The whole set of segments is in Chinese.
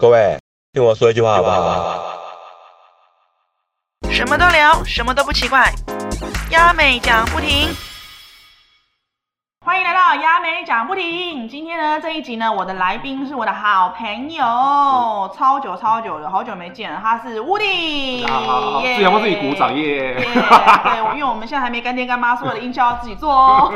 各位，听我说一句话好不好？什么都聊，什么都不奇怪，亚美讲不停。欢迎来到亚美讲不停。今天呢，这一集呢，我的来宾是我的好朋友，超久超久了，好久没见了。他是乌迪，好，耶自己要帮自己鼓掌耶。耶对，因为我们现在还没干爹干妈，所有的音效要自己做哦。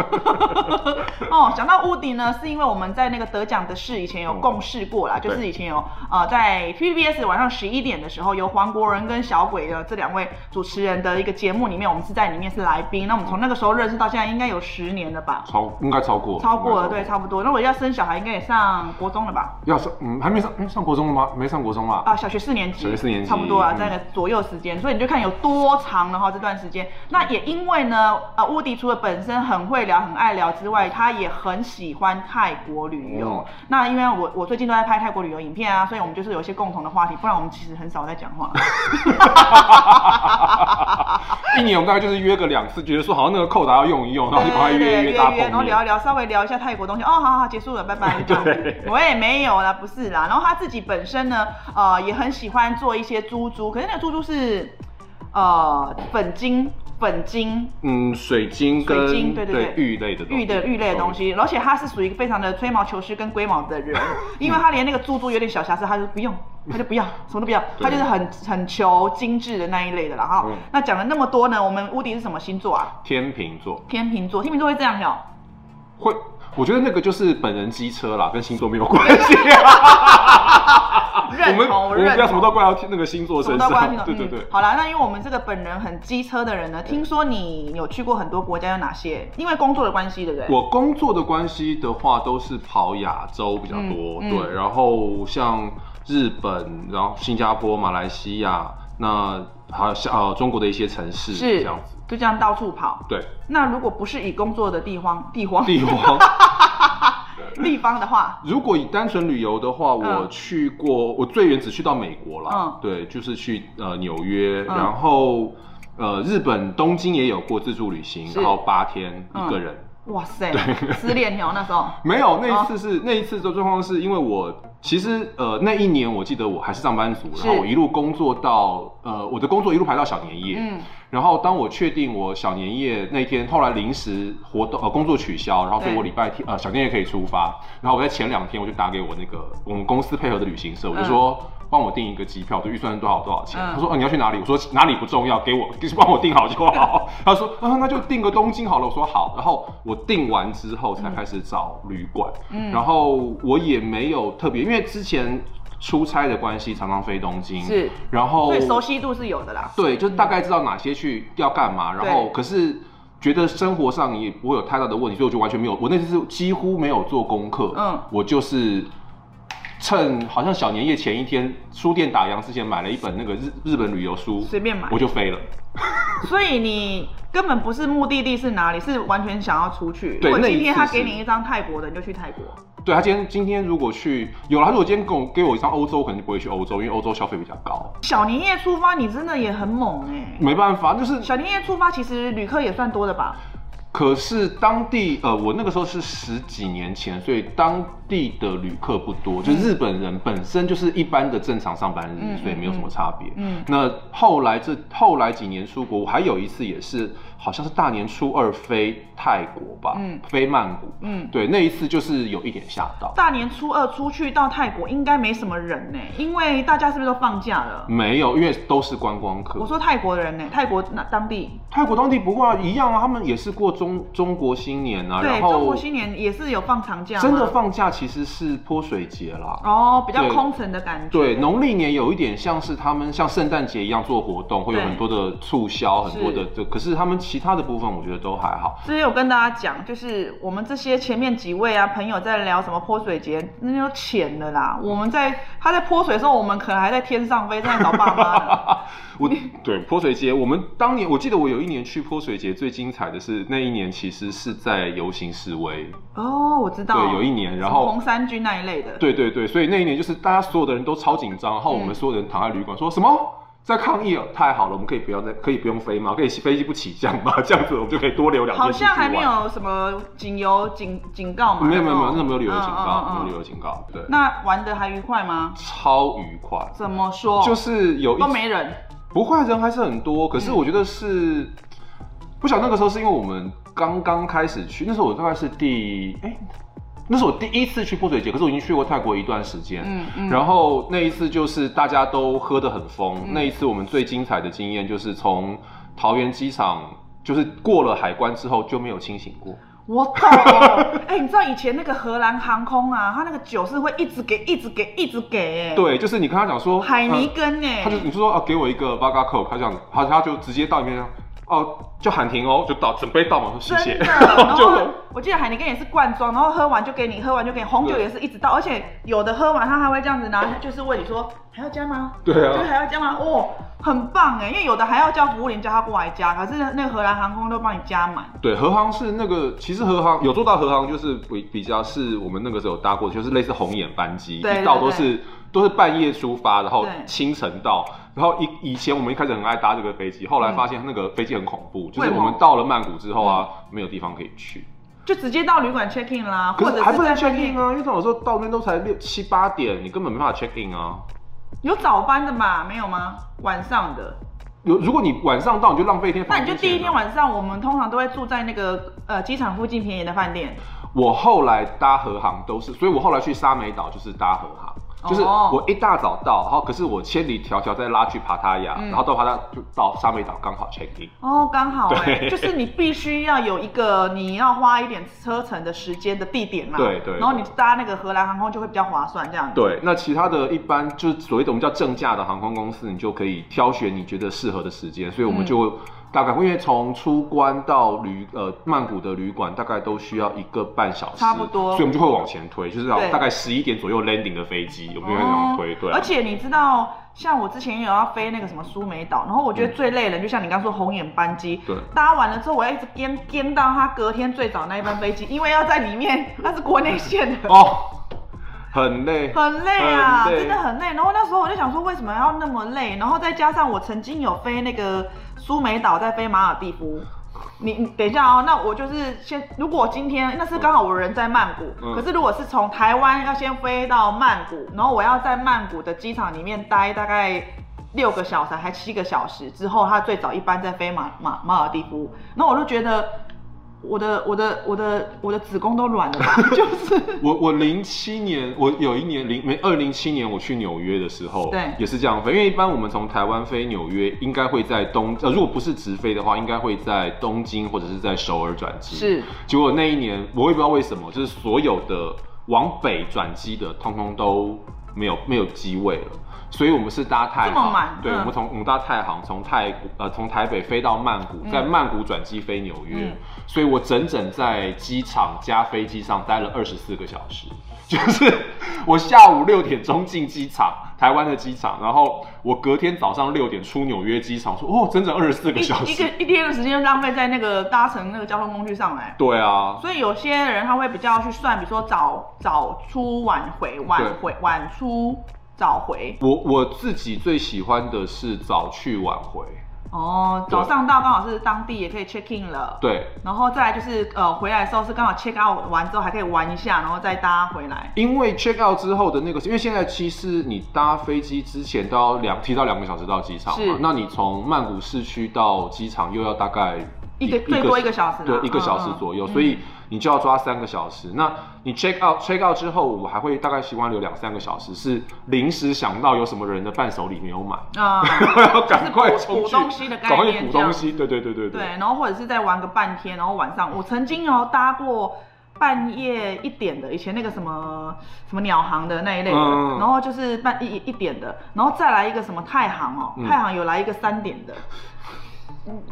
哦，讲到屋顶呢，是因为我们在那个得奖的事以前有共事过啦，就是以前有呃在 TVBS 晚上十一点的时候，由黄国仁跟小鬼的这两位主持人的一个节目里面，我们是在里面是来宾。那我们从那个时候认识到现在，应该有十年了吧？超应该超过，超过了，对，差不多。那我要生小孩，应该也上国中了吧？要上嗯还没上嗯上国中了吗？没上国中啊。啊，小学四年级，小学四年级差不多啊，嗯在那个左右时间，所以你就看有多长了哈这段时间。那也因为呢，呃，乌迪除了本身很会聊、很爱聊之外，他也很喜欢泰国旅游。哦那因为我我最近都在拍泰国旅游影片啊，所以我们就是有一些共同的话题，不然我们其实很少在讲话。一年我们大概就是约个两次，觉得说好像那个扣打要用一用，然后就赶快约对约大碰面。然后聊一聊，稍微聊一下泰国东西。哦，好好，结束了，拜拜。我也没有啦，不是啦。然后他自己本身呢，呃，也很喜欢做一些珠珠，可是那个珠珠是呃粉晶、粉晶。嗯，水晶跟水晶对对对玉类的玉的玉类的东。西，而且他是属于一个非常的吹毛求疵跟龟毛的人，因为他连那个珠珠有点小瑕疵，他就不用，他就不要，什么都不要，他就是很很求精致的那一类的啦哈。嗯那讲了那么多呢，我们屋迪是什么星座啊？天秤座天秤座，天秤座会这样哦。会，我觉得那个就是本人机车啦，跟星座没有关系啊。我们我们不要什么同都怪到那个星座。对对对嗯。好啦，那因为我们这个本人很机车的人呢，听说你有去过很多国家，有哪些？因为工作的关系，对不对？我工作的关系的话，都是跑亚洲比较多，嗯嗯对，然后像日本，然后新加坡、马来西亚，那还有像呃中国的一些城市是这样子，就这样到处跑。对，那如果不是以工作的地方地方地方。地方的话，如果以单纯旅游的话，嗯。我去过，我最远只去到美国了，嗯。对，就是去呃纽约，嗯。然后呃日本东京也有过自助旅行，然后八天嗯一个人。哇塞，失恋哦，那时候。没有，那哦一次是、那一次的状况是因为我其实呃那一年我记得我还是上班族，然后我一路工作到呃我的工作一路排到小年夜，嗯，然后当我确定我小年夜那天，后来临时活动呃工作取消，然后所以我礼拜天呃小年夜可以出发，然后我在前两天我就打给我那个我们公司配合的旅行社，我就说。帮我订一个机票，我的预算多少多少钱？嗯他说：“哦，你要去哪里？”我说：“哪里不重要，给我，就 是帮我订好就好。”他说：“啊，那就订个东京好了。”我说：“好。”然后我订完之后才开始找旅馆，嗯然后我也没有特别，因为之前出差的关系，常常飞东京，是，然后所以熟悉度是有的啦。对，就是大概知道哪些去要干嘛，然后可是觉得生活上也不会有太大的问题，所以我就完全没有，我那次是几乎没有做功课，嗯。我就是趁好像小年夜前一天，书店打烊之前买了一本那个日日本旅游书，随便买我就飞了。所以你根本不是目的地是哪里，是完全想要出去。如果今天他给你一张泰国的，你就去泰国。对他今天今天如果去有了，他如果今天跟我给我一张欧洲，我可能就不会去欧洲，因为欧洲消费比较高。小年夜出发，你真的也很猛哎、没办法，就是小年夜出发，其实旅客也算多的吧？可是当地呃，我那个时候是十几年前，所以当地的旅客不多，就日本人本身就是一般的正常上班日，嗯所以没有什么差别。嗯那后来这后来几年出国，我还有一次也是，好像是大年初二飞泰国吧，嗯飞曼谷，嗯对，那一次就是有一点吓到。大年初二出去到泰国应该没什么人呢、因为大家是不是都放假了？没有，因为都是观光客。我说泰国的人呢、泰国那当地泰国当地不会啊，一样啊，他们也是过中中国新年啊，对中国新年也是有放长假，真的放假其实是泼水节啦。哦，比较空城的感觉。对，农历年有一点像是他们像圣诞节一样做活动，会有很多的促销，很多的这，可是他们其他的部分我觉得都还好。之前有跟大家讲，就是我们这些前面几位啊朋友在聊什么泼水节，那就浅了啦。我们在他在泼水的时候，我们可能还在天上飞，在找爸妈呢。我对泼水节，我们当年我记得我有一年去泼水节，最精彩的是那一年其实是在游行示威，哦，我知道，对，有一年，然后红三军那一类的。对对对，所以那一年就是大家所有的人都超紧张，然后我们所有人躺在旅馆说什么在抗议哦，太好了，我们可以不要再可以不用飞吗？可以飞机不起降吗？这样子我们就可以多留两天好。像还没有什么警油警警告嘛？没有没有没有，那那没有旅游警告，嗯嗯嗯没有旅游警告，对，那玩的还愉快吗？超愉快，怎么说？就是有一都没人。不会，人还是很多。可是我觉得是，不晓得那个时候是因为我们刚刚开始去，那时候我大概是第哎、那是我第一次去泼水节，可是我已经去过泰国一段时间。嗯嗯。然后那一次就是大家都喝得很疯，那一次我们最精彩的经验就是从桃园机场，就是过了海关之后就没有清醒过。我懂，哎、你知道以前那个荷兰航空啊，它那个酒是会一直给、一直给、一直给、哎，，对，就是你跟他讲说海尼呃根哎、他就你就说啊，给我一个 Vodka Coke，他这样子，他他就直接到里面，哦，就喊停哦，就倒准备倒嘛，说谢。谢，，然就后我记得海尼根也是罐装，然后喝完就给你，喝完就给你，红酒也是一直倒，而且有的喝完他还会这样子拿，就是问你说还要加吗？对啊就是还要加吗？哦，很棒哎，因为有的还要叫服务员叫他过来加，可是那荷兰航空都帮你加满。对，荷航是那个，其实荷航有做到荷航，就是比比较是我们那个时候搭过，就是类似红眼班机，一到都是都是半夜出发，然后清晨到，然后以以前我们一开始很爱搭这个飞机，后来发现那个飞机很恐怖，就是我们到了曼谷之后啊，没有地方可以去，就直接到旅馆 check in 啦，或者还不能 check in 啊，因为这种时候到那边都才六七八点，你根本没办法 check in 啊。有早班的吧？没有吗？晚上的，有，如果你晚上到，你就浪费一天那。你就第一天晚上，我们通常都会住在那个呃机场附近便宜的饭店。我后来搭和航都是，所以我后来去沙美岛就是搭和航，就是哦。我一大早到，然后可是我千里迢迢再拉去帕塔亚，嗯。然后到帕塔就到沙美岛刚好 check in。哦，刚好哎、对就是你必须要有一个你要花一点车程的时间的地点嘛，对对然后你搭那个荷兰航空就会比较划算，这样子。对，那其他的一般就是所谓的我们叫正价的航空公司，你就可以挑选你觉得适合的时间，所以我们就大概因为从出关到旅呃曼谷的旅馆大概都需要一个半小时，差不多。所以我们就会往前推，就是要大概十一点左右 landing 的飞机，我们就会往推，对啊、而且你知道，像我之前也有要飞那个什么苏梅岛，然后我觉得最累的人，就像你刚说红眼班机，对。搭完了之后，我要一直颠颠到他隔天最早那一班飞机，因为要在里面，它是国内线的。哦，很累，很累啊，累真的很累。然后那时候我就想说，为什么要那么累？然后再加上我曾经有飞那个苏梅岛，在飞马尔蒂夫。你你等一下哦，那我就是先，如果今天那是刚好我人在曼谷，嗯可是如果是从台湾要先飞到曼谷，然后我要在曼谷的机场里面待大概六个小时还七个小时之后，他最早一班在飞马马马尔蒂夫，那我就觉得我的我的我的我的子宫都软了吧，就是我我零七年，我有一年零没二零七年我去纽约的时候，对也是这样飞，因为一般我们从台湾飞纽约，应该会在东呃，如果不是直飞的话，应该会在东京或者是在首尔转机。是，结果那一年我也不知道为什么，就是所有的往北转机的，通通都没有没有机位了。所以我们是搭太对，嗯。我们从我们搭太行从泰国呃从台北飞到曼谷，在曼谷转机飞纽约，嗯。所以我整整在机场加飞机上待了二十四个小时，就是我下午六点钟进机场，台湾的机场，然后我隔天早上六点出纽约机场，说哦，整整二十四个小时。一个，一天的时间就浪费在那个搭乘那个交通工具上来。对啊，所以有些人他会比较去算，比如说早早出晚回，晚回晚出早回。我我自己最喜欢的是早去晚回，哦，早上到刚好是当地也可以 check in 了。。对，然后再来就是呃回来的时候是刚好 check out 完之后还可以玩一下，然后再搭回来。因为 check out 之后的那个，因为现在其实你搭飞机之前都要两提早两个小时到机场是嘛，那你从曼谷市区到机场又要大概一个最多一个小时对，一个小时左右，所以你就要抓三个小时。那你 check out check out 之后，我还会大概习惯留两三个小时，是临时想到有什么人的伴手礼没有买，啊、要 赶快就是补冲去补东西的概赶快去念这样补东西，对对对对。对，然后或者是再玩个半天，然后晚上我曾经有搭过半夜一点的，以前那个什么什么鸟航的那一类的，嗯然后就是半一一点的，然后再来一个什么太行哦，嗯。太行有来一个三点的，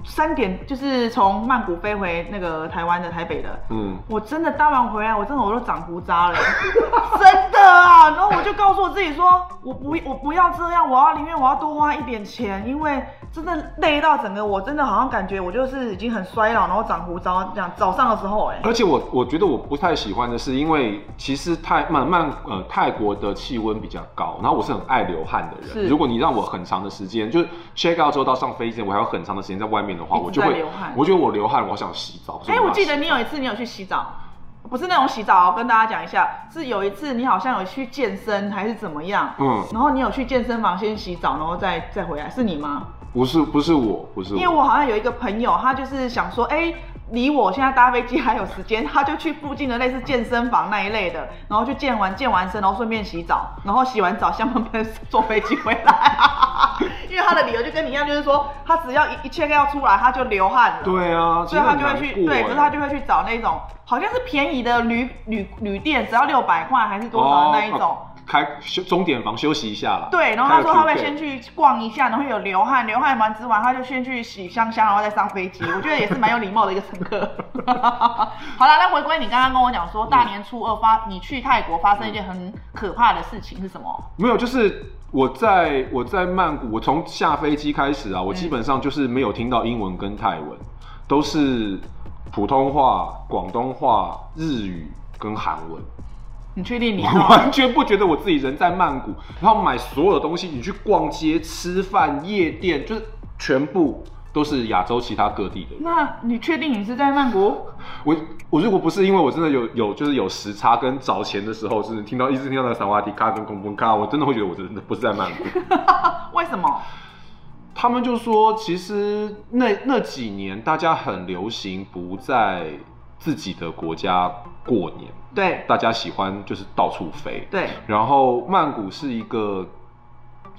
三点就是从曼谷飞回那个台湾的台北的，嗯，我真的搭完回来，我真的我都长胡渣了，真的啊！然后我就告诉我自己说，我不我不要这样，我要宁愿我要多花一点钱，因为真的累到整个我真的好像感觉我就是已经很衰老，然后长胡渣这样。早上的时候、哎，而且我我觉得我不太喜欢的是，因为其实泰曼曼呃泰国的气温比较高，然后我是很爱流汗的是人。如果你让我很长的时间，就是 check out 之后到上飞机前，我还有很长的时间在外面的话，我就会流汗我觉得我流汗，我想洗澡。哎、我记得你有一次你有去洗澡，不是那种洗澡哦，跟大家讲一下，是有一次你好像有去健身还是怎么样，嗯然后你有去健身房先洗澡，然后再再回来，是你吗？不是不是我不是因为我好像有一个朋友，他就是想说，哎、离我现在搭飞机还有时间，他就去附近的类似健身房那一类的，然后去健完健完身，然后顺便洗澡，然后洗完澡香喷喷坐飞机回来。因为他的理由就跟你一样，就是说他只要一一 check 要出来，他就流汗了。对啊，所以他就会去对，很难过可是他就会去找那种好像是便宜的旅旅旅店，只要六百块还是多少的那一种。哦开休钟点房休息一下啦。对，然后他说他会先去逛一下，然后有流汗，流汗完之完他就先去洗香香，然后再上飞机。我觉得也是蛮有礼貌的一个乘客。好了，那回归你刚刚跟我讲说，大年初二发你去泰国发生一件很可怕的事情是什么？没有，就是我在我在曼谷，我从下飞机开始嗯啊，我基本上就是没有听到英文跟泰文，都是普通话、广东话、日语跟韩文。你确定你 我完全不觉得我自己人在曼谷，然后买所有的东西，你去逛街、吃饭、夜店，就是全部都是亚洲其他各地的。那你确定你是在曼谷？我我如果不是因为我真的有有就是有时差跟找钱的时候，是听到一直听到那个萨瓦迪卡跟空风卡，我真的会觉得我真的不是在曼谷。为什么？他们就说，其实那那几年大家很流行不在自己的国家过年，对大家喜欢就是到处飞。对，然后曼谷是一个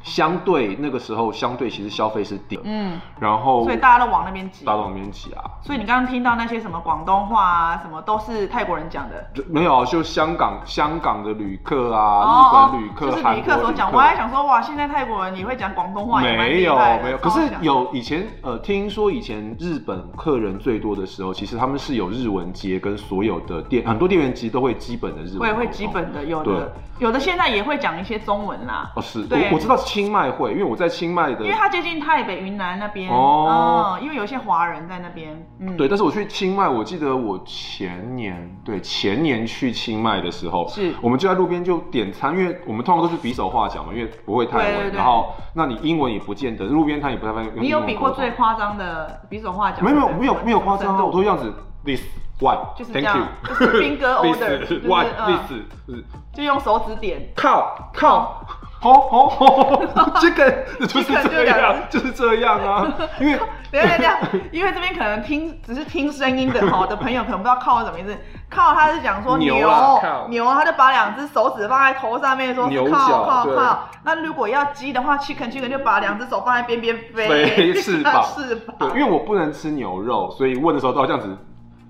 相对那个时候相对其实消费是低，嗯，然后所以大家都往那边挤。大家都往那边挤啊，所以你刚刚听到那些什么广东话啊，什么都是泰国人讲的。就没有啊就香港香港的旅客啊，日本旅客、哦就是旅客。所讲，我还想说，哇，现在泰国人也会讲广东话，也没有没有，可是有以前呃，听说以前日本客人最多的时候，其实他们是有日文街，跟所有的店很多店员其实都会基本的日文会会基本的，有的有的现在也会讲一些中文啦，哦是，对。我我知道清迈会，因为我在清迈的因为它接近台北、云南那边哦。嗯，因为有一些华人在那边，嗯，对，但是我去清迈，我记得我前年对前年去清迈的时候，是。我们就在路边就点餐，因为我们通常都是比手画脚嘛，因为不会泰文，对对对。然后那你英文也不见得，路边摊也不太方便。你有比过最夸张的比手画脚？没有没有没有夸张啊，我都这样子，this one，就是 thank 这样 you，就是 finger order，就是 this one 嗯。this 就是就用手指点。靠靠。好好好，这个就是这样，就是这样啊，因为等一下等一下，因为这边可能听只是听声音的哈的朋友，可能不知道靠是什么意思。靠，他是讲说牛牛他就把两只手指放在头上面，说靠靠靠。那如果要鸡的话，chicken chicken 就把两只手放在边边飞，飞 翅膀翅对，膀。因为我不能吃牛肉，所以问的时候都要这样子。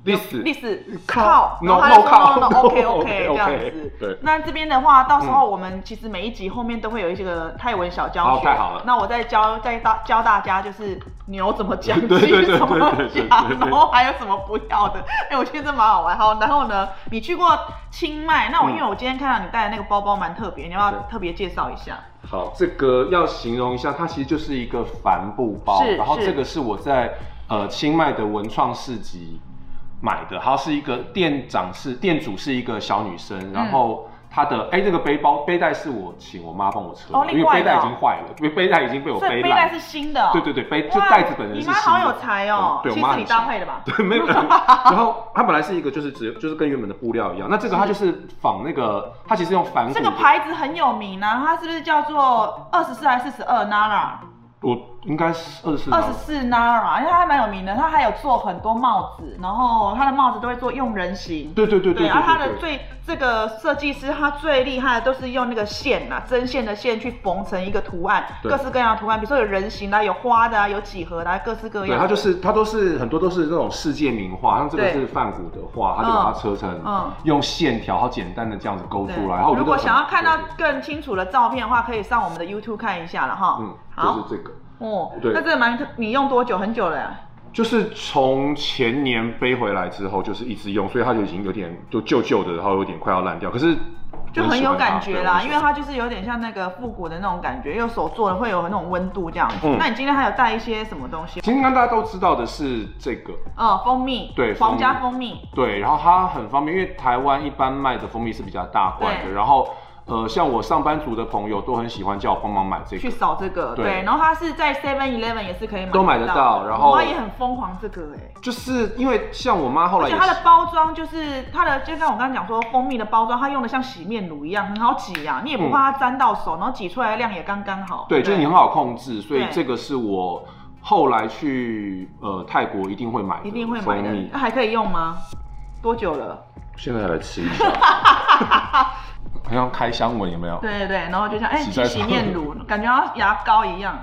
历史历史靠靠，然后他就 no 说靠 no no OK OK 这样子。对那这边的话，到时候我们其实每一集后面都会有一些个泰文小教学。好太好了那我再教再大教大家，就是牛怎么讲，鸡怎么讲，然后还有什么不要的。哎，我觉得这蛮好玩。好，然后呢，你去过清迈，那我嗯因为我今天看到你带的那个包包蛮特别，你要不要特别介绍一下？好，这个要形容一下，它其实就是一个帆布包，然后是这个是我在呃清迈的文创市集买的，它是一个店长是店主是一个小女生，然后。她的哎，这个背包背带是我请我妈帮我车的，哦因为背带已经坏了，因 为背带已经被我背烂背带是。新的哦。对对对，背就袋子本身是你新的。妈好有才哦，对，我妈你搭配的吧？对，没有。然后它本来是一个，就是只就是跟原本的布料一样。那这个它就是仿那个，它其实用反骨。这个牌子很有名啊，它是不是叫做二十四还是四十二 Nara？我应该是二十四。二十四 Nara，因为它还蛮有名的，它还有做很多帽子，然后它的帽子都会做用人形。对对对对对。然后它的最这个设计师他最厉害的都是用那个线呐、针线的线去缝成一个图案，各式各样的图案，比如说有人形的、有花的啊，有几何的啊，各式各样对，的。它就是它都是很多都是那种世界名画，像这个是梵谷的画，他就把它车成嗯用线条，好简单的这样子勾出对来。然后如果想要看到更清楚的照片的话，可以上我们的 YouTube 看一下了哈。嗯就是这个。哦，对那这个蛮，你用多久？很久了呀。就是从前年背回来之后，就是一直用，所以它就已经有点就旧旧的，然后有点快要烂掉。可是就很有感觉啦，因为它它就是有点像那个复古的那种感觉，又手做的会有那种温度这样子。嗯那你今天还有带一些什么东西？今天大家都知道的是这个，哦，蜂蜜，对皇家蜂蜂蜜，对，然后它很方便，因为台湾一般卖的蜂蜜是比较大罐的，然后呃，像我上班族的朋友都很喜欢叫我帮忙买这个去。扫这个，对对，然后它是在 Seven Eleven 也是可以买都买得到然后我妈也很疯狂这个哎、就是因为像我妈后来而且它的包装就是它的，就像我刚刚讲说蜂蜜的包装，它用的像洗面乳一样，很好挤啊，你也不怕它沾到手，然后挤出来的量也刚刚好。对，不就是你很好控制，所以这个是我后来去呃泰国一定会买的，一定会买的蜂蜜，那还可以用吗？多久了？现在来吃一下，好像开箱文有没有？对对对，然后就像哎实在是挤洗面乳，感觉像牙膏一样，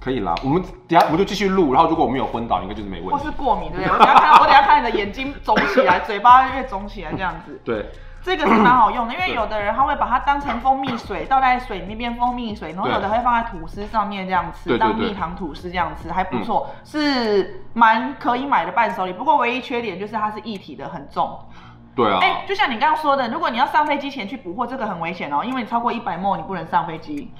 可以啦，我们等下我们就继续录，然后如果我没有昏倒，应该就是没问题或是。过敏，对不对？我等下看，我等下看你的眼睛肿起来，嘴巴越肿起来这样子。对，这个是蛮好用的，因为有的人他会把它当成蜂蜜水，倒在水里面变蜂蜜水，然后有的会放在吐司上面这样吃，当蜜糖吐司这样吃，还不错，是蛮可以买的伴手礼。不过唯一缺点就是它是一体的，很重。对啊，哎、就像你刚刚说的，如果你要上飞机前去补货，这个很危险哦，因为你超过一百 ml 你不能上飞机。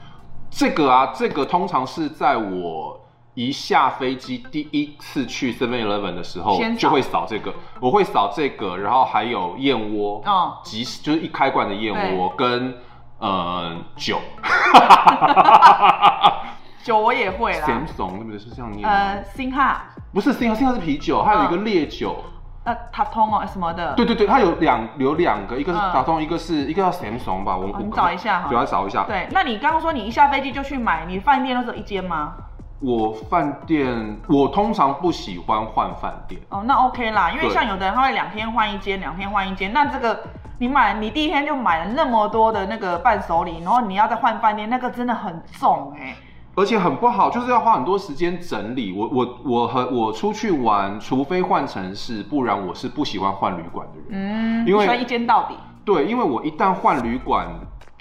这个啊，这个通常是在我一下飞机第一次去 Seven Eleven 的时候就会扫这个，我会扫这个，然后还有燕窝，嗯即就是一开罐的燕窝跟呃酒。酒我也会啦，，Samsung 对不对？是这样念？呃，星哈，不是 Samsung，Samsung 是啤酒，还有一个嗯。烈酒。呃，塔通哦什么的。对对对，它有两有两个，一个是嗯打通，一个是一个叫 Samsung 吧，我我哦你找一下哈对，要找一下。对，那你刚刚说你一下飞机就去买，你饭店都只有一间吗？我饭店，我通常不喜欢换饭店。哦，那 OK 啦，因为像有的人他会两天换一间，两天换一间，那这个你买你第一天就买了那么多的那个伴手礼，然后你要再换饭店，那个真的很重哎、而且很不好，就是要花很多时间整理。我我我和我出去玩，除非换城市，不然我是不喜欢换旅馆的人。嗯，因为喜欢一间到底。对，因为我一旦换旅馆，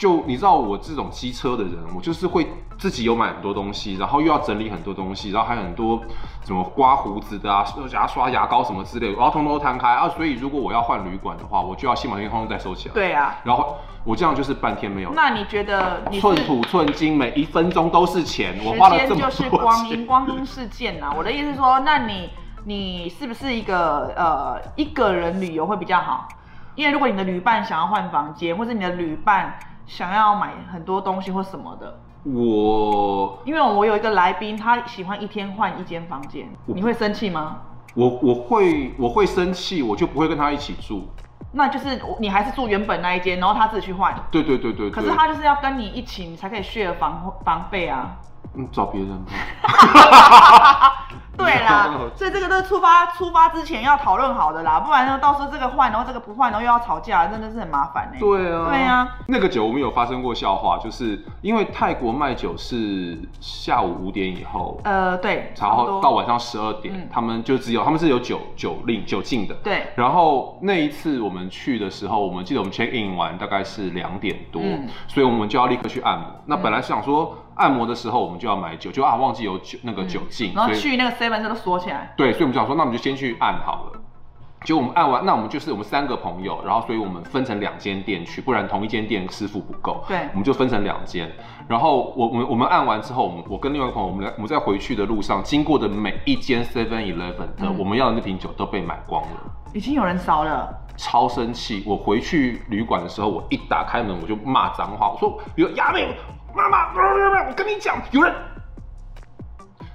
就你知道我这种机车的人，我就是会自己有买很多东西，然后又要整理很多东西，然后还有很多什么刮胡子的啊、牙刷、牙膏什么之类的，我要通通都摊开啊。所以如果我要换旅馆的话，我就要先把那些通通再收起来。，对啊，然后我这样就是半天没有。那你觉得你寸土寸金，每一分钟都是钱，我花了这么时间就是光阴，光阴似箭呐、我的意思是说，那你你是不是一个呃一个人旅游会比较好？因为如果你的旅伴想要换房间，或者你的旅伴想要买很多东西或什么的，我因为我有一个来宾，他喜欢一天换一间房间，你会生气吗？我我会我会生气，我就不会跟他一起住。那就是你还是住原本那一间，然后他自己去换。对对对对对。可是他就是要跟你一起，你才可以 share 房房费啊。嗯找别人吧。对啦，所以这个都是出发出发之前要讨论好的啦，不然呢到时候这个换，然后这个不换，然后又要吵架，真的是很麻烦呢、对啊，对啊。那个酒我们有发生过笑话，就是因为泰国卖酒是下午五点以后，呃，对，然后到晚上十二点，嗯他们就只有他们是有酒酒令酒禁的。对然后那一次我们去的时候，我们记得我们 check in 完大概是两点多，嗯所以我们就要立刻去按摩。那本来想说按摩的时候我们就要买酒，就啊忘记有酒那个酒精，嗯然后所以去那个 seven 都锁起来。对，所以我们就想说，那我们就先去按好了。结果我们按完，那我们就是我们三个朋友，然后所以我们分成两间店去，不然同一间店师傅不够。对我们就分成两间。然后我我们我们按完之后，我们我跟另外一个朋友，我们来我们在回去的路上经过的每一间 Seven Eleven 的、嗯我们要的那瓶酒都被买光了。已经有人烧了，超生气！我回去旅馆的时候，我一打开门我就骂脏话，我说：“比如亚美，妈妈，我跟你讲，有人。”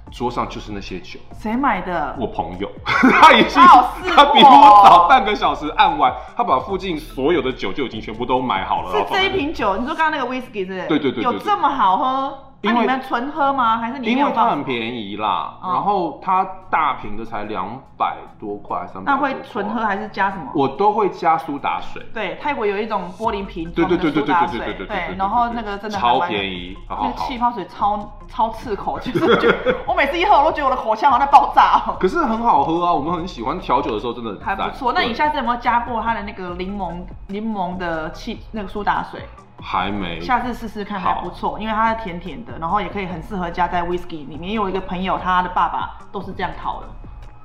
桌上就是那些酒，谁买的？我朋友，他已经他比我早半个小时按完，他把附近所有的酒就已经全部都买好了。是这一瓶酒，你说刚刚那个 whisky 是对对对有这么好喝？那、因为你们纯喝吗？还是你因为它很便宜啦，哦然后它大瓶的才两百多块，三百。那会纯喝？还是加什么？我都会加苏打水。对，泰国有一种玻璃瓶装的对对对对苏打水，对对对对然后那个真的超便宜，然那个气泡水超超刺口，就是觉得我每次一喝我都觉得我的口腔好像在爆炸哦。可是很好喝啊，我们很喜欢调酒的时候，真的很还不错，那你对下次有没有加过它的那个柠檬柠檬的气那个苏打水？还没。下次试试看还不错，因为它是甜甜的，然后也可以很适合加在 whisky 里面。因为我一个朋友，他的爸爸都是这样烤的。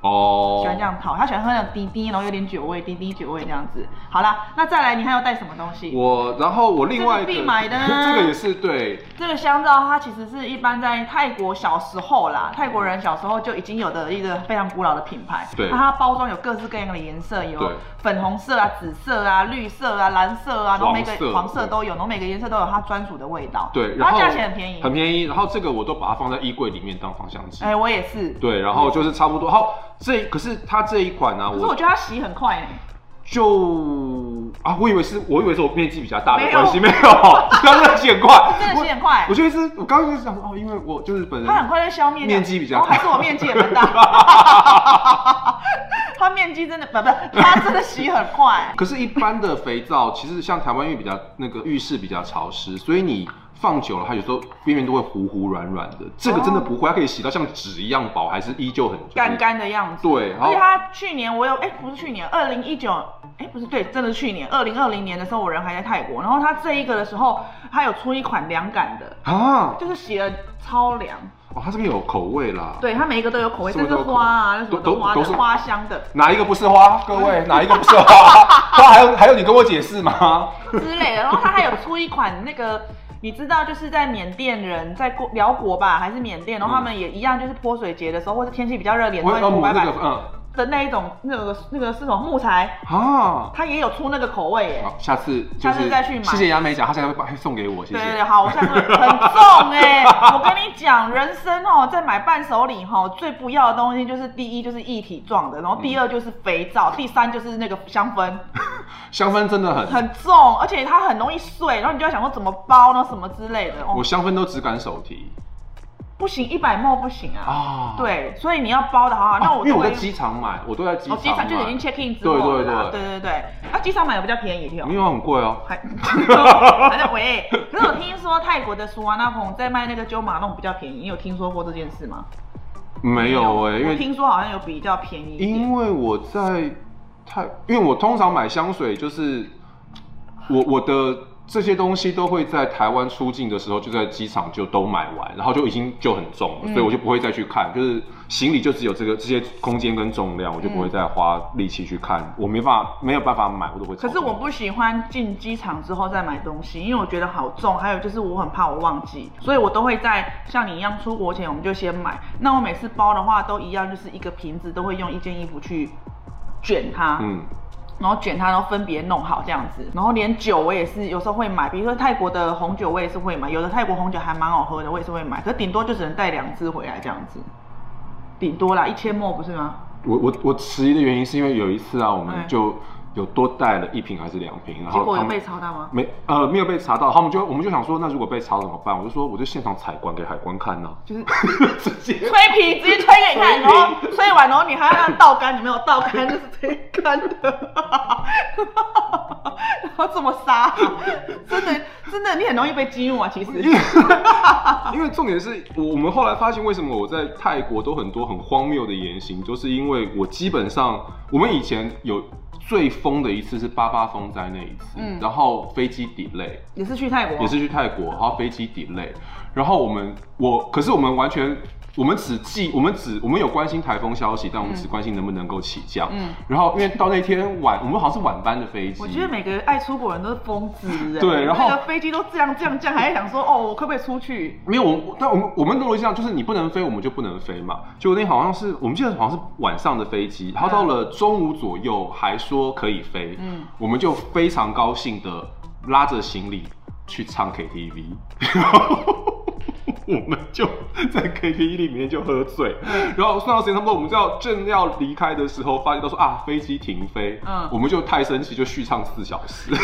哦，喜欢这样套，他喜欢喝那种滴滴，然后有点酒味，滴滴酒味这样子。好啦，那再来，你还要带什么东西？我，然后我另外一个必买的，这个也是对。这个香皂它其实是一般在泰国小时候啦，泰国人小时候就已经有的一个非常古老的品牌。对。那它包装有各式各样的颜色，有粉红色啊、紫色啊、绿色啊、蓝色啊，然后每个黄色都有，然后每个颜色都有它专属的味道。对。然后价钱很便宜，很便宜。然后这个我都把它放在衣柜里面当芳香剂。哎，我也是。对，然后就是差不多。好，这可是。它这一款呢，可是我觉得它洗很快呢。就啊，我以为是，我以为是我面积比较大的关系，没有，刚刚洗很快，真的洗很快。我觉得是，我刚刚就是想说哦，因为我就是本人，它很快就消灭，面积比较大，还是我面积也蛮大。它面积真的不不，它真的洗很快。可是，一般的肥皂其实像台湾因为比较那个浴室比较潮湿，所以你。放久了，它有时候边缘都会糊糊软软的。这个真的不会，它可以洗到像纸一样薄，还是依旧很干干的样子。对，而且它去年我有哎，不是去年，二零一九哎，不是对，真的是去年二零二零年的时候，我人还在泰国。然后它这一个的时候，它有出一款凉感的啊，就是洗了超凉。哦，它这边有口味啦。对，它每一个都有口味，这是花啊，那什么花都是花香的。哪一个不是花？各位，哪一个不是花？它还有还有，你跟我解释吗？之类的。然后它还有出一款那个。你知道，就是在缅甸人在过辽国吧，还是缅甸，然后他们也一样，就是泼水节的时候，或者天气比较热，脸都会涂白白的那一种，那个那个是什么木材啊？它也有出那个口味耶。好，下次下次再去买。谢谢杨梅讲，他现在会把送给我。谢谢。对对对，好，我下次很重哎。我跟你讲，人生哦，在买伴手礼哈，最不要的东西就是第一就是一体状的，然后第二就是肥皂，第三就是那个香氛。香氛真的很很重，而且它很容易碎，然后你就要想说怎么包呢，什么之类的。我香氛都只敢手提，不行，一百沫不行啊。啊，对，所以你要包的好好。那我因为我在机场买，我都在机场。机场就已经 check in 之后对对对对对对。啊，机场买的比较便宜，没有很贵哦。还，还在喂。可是我听说泰国的苏瓦那蓬在卖那个九马弄比较便宜，你有听说过这件事吗？没有哎，因为听说好像有比较便宜。因为我在。泰，因为我通常买香水，就是我我的这些东西都会在台湾出境的时候就在机场就都买完，然后就已经就很重了，所以我就不会再去看，就是行李就只有这个这些空间跟重量，我就不会再花力气去看，我没办法没有办法买，我都会。可是我不喜欢进机场之后再买东西，因为我觉得好重，还有就是我很怕我忘记，所以我都会在像你一样出国前我们就先买。那我每次包的话都一样，就是一个瓶子都会用一件衣服去。卷它，嗯，然后卷它，然后分别弄好这样子，然后连酒我也是有时候会买，比如说泰国的红酒我也是会买，有的泰国红酒还蛮好喝的，我也是会买，可顶多就只能带两支回来这样子，顶多啦，一千墨不是吗？我我我迟疑的原因是因为有一次啊，我们就。有多带了一瓶还是两瓶？然后结果有被查到吗？没，呃，没有被查到。他们就我们就想说，那如果被查怎么办？我就说，我就现场采管给海关看呢，就是 直接吹皮，直接吹给你看，然后吹完，然后你还要让倒干，你没有倒干就是吹干的，然后这么杀，真的真的你很容易被激怒啊！其实，因为重点是我我们后来发现，为什么我在泰国都很多很荒谬的言行，就是因为我基本上我们以前有。最疯的一次是八八风灾那一次，嗯，然后飞机 delay，也是去泰国，也是去泰国，然后飞机 delay，然后我们我可是我们完全。我们只记，我们只我们有关心台风消息，但我们只关心能不能够起降。嗯，然后因为到那天晚，我们好像是晚班的飞机。我觉得每个爱出国人都是疯子。对，然后那个飞机都这样这样这样，还在想说，哦，我可不可以出去？没有，我但我们我们逻辑上就是你不能飞，我们就不能飞嘛。就那天好像是我们记得好像是晚上的飞机，然后到了中午左右还说可以飞，嗯，我们就非常高兴的拉着行李去唱 KTV。我们就在 KTV 里面就喝醉，然后算到时间差不多，我们就要正要离开的时候，发现到说啊飞机停飞，嗯，我们就太生气，就续唱四小时，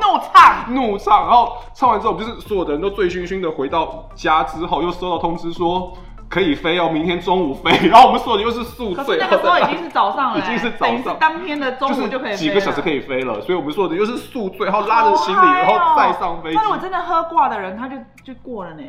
怒唱。怒唱，然后唱完之后，就是所有的人都醉醺醺的回到家之后，又收到通知说。可以飞哦，明天中午飞。然后我们说的又是宿醉，那个时候已经是早上了，已经是早上，当天的中午就可以几个小时可以飞了。所以我们说的又是宿醉，然后拉着行李，然后再上飞机。那我真的喝挂的人，他就就过了呢。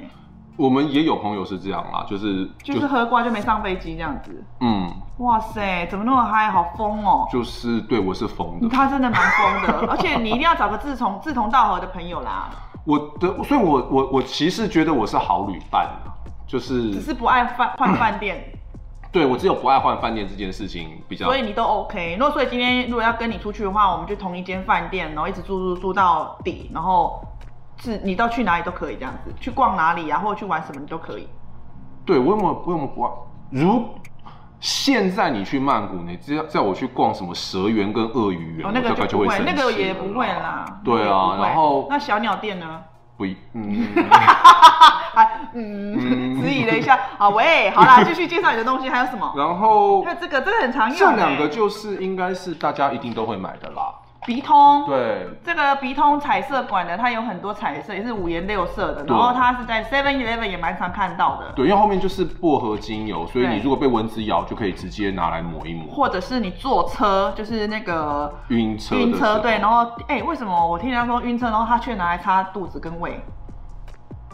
我们也有朋友是这样啦，就是就是喝挂就没上飞机这样子。嗯，哇塞，怎么那么嗨，好疯哦！就是对我是疯的。他真的蛮疯的，而且你一定要找个志同志同道合的朋友啦。我的，所以我我我其实觉得我是好旅伴啊，就是只是不爱换换饭店。对我只有不爱换饭店这件事情比较，所以你都 OK。如果所以今天如果要跟你出去的话，我们就同一间饭店，然后一直住住住到底，然后是你到去哪里都可以这样子，去逛哪里啊，或者去玩什么你都可以。对，我有没有我有没有不爱？如现在你去曼谷，你只要叫我去逛什么蛇园跟鳄鱼园，哦，那个我大概就不会，会生气那个也不会啦。那个对啊，然后那小鸟店呢？不一，嗯，还嗯，迟疑了一下。好喂，好啦，继续介绍你的东西，还有什么？然后还有这个，这个很常用欸。这两个就是应该是大家一定都会买的啦。鼻通。对，这个鼻通彩色管的，它有很多彩色，也是五颜六色的。然后它是在 Seven Eleven 也蛮常看到的，对，因为后面就是薄荷精油，所以你如果被蚊子咬，就可以直接拿来抹一抹。或者是你坐车，就是那个晕车晕车，对。然后哎、为什么我听人家说晕车，然后他却拿来擦肚子跟胃？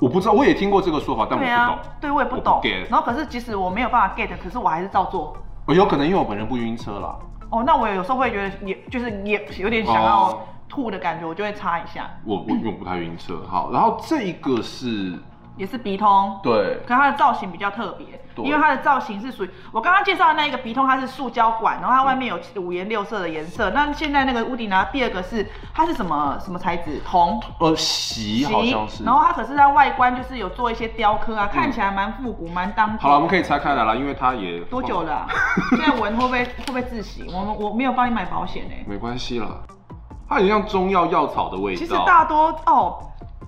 我不知道，我也听过这个说法，但我不懂。，对我也不懂。然后可是即使我没有办法 get，可是我还是照做。我有可能因为我本人不晕车啦。哦，那我有时候会觉得也就是也有点想要哦吐的感觉，我就会擦一下，我我因为我不太晕车。好，然后这一个是，也是鼻通。对，可它的造型比较特别，因为它的造型是属于我刚刚介绍的那一个鼻通，它是塑胶管，然后它外面有五颜六色的颜色。那现在那个屋顶呢第二个是它是什么什么材质？铜。呃，席好像是。然后它可是它外观就是有做一些雕刻啊，看起来蛮复古，蛮当。好了，我们可以拆开来了，因为它也多久了啊、现在闻会不会会不会窒息？我们我没有帮你买保险哎、没关系啦，它很像中药药草的味道。其实大多哦，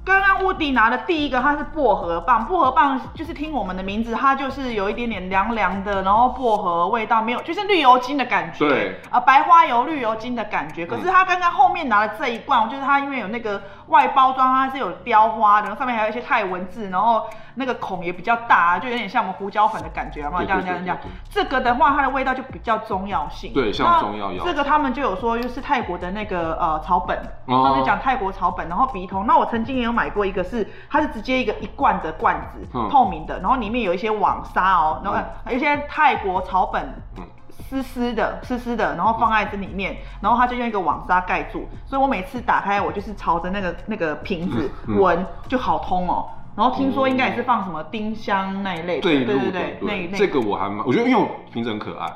刚刚乌迪拿的第一个它是薄荷棒，薄荷棒就是听我们的名字，它就是有一点点凉凉的，然后薄荷味道没有，就是绿油精的感觉，对，啊、白花油绿油精的感觉。可是它刚刚后面拿的这一罐，就是它因为有那个外包装，它是有雕花的，然后上面还有一些泰文字，然后那个孔也比较大，啊就有点像我们胡椒粉的感觉，有没有？对这样这样这样。这个的话，它的味道就比较中药性，对像那中药药这个他们就有说，就是泰国的那个呃草本，哦他们就讲泰国草本，然后鼻通。那我曾经也有买过一个是，它是直接一个一罐的罐子，嗯透明的，然后里面有一些网纱哦，然后有一些泰国草本。嗯湿湿的，湿湿的，然后放在这里面，然后它就用一个网纱盖住，所以我每次打开，我就是朝着那个那个瓶子嗯闻，就好通哦。然后听说应该也是放什么丁香那一类的，对对对那一类。这个我还蛮，我觉得因为我瓶子很可爱，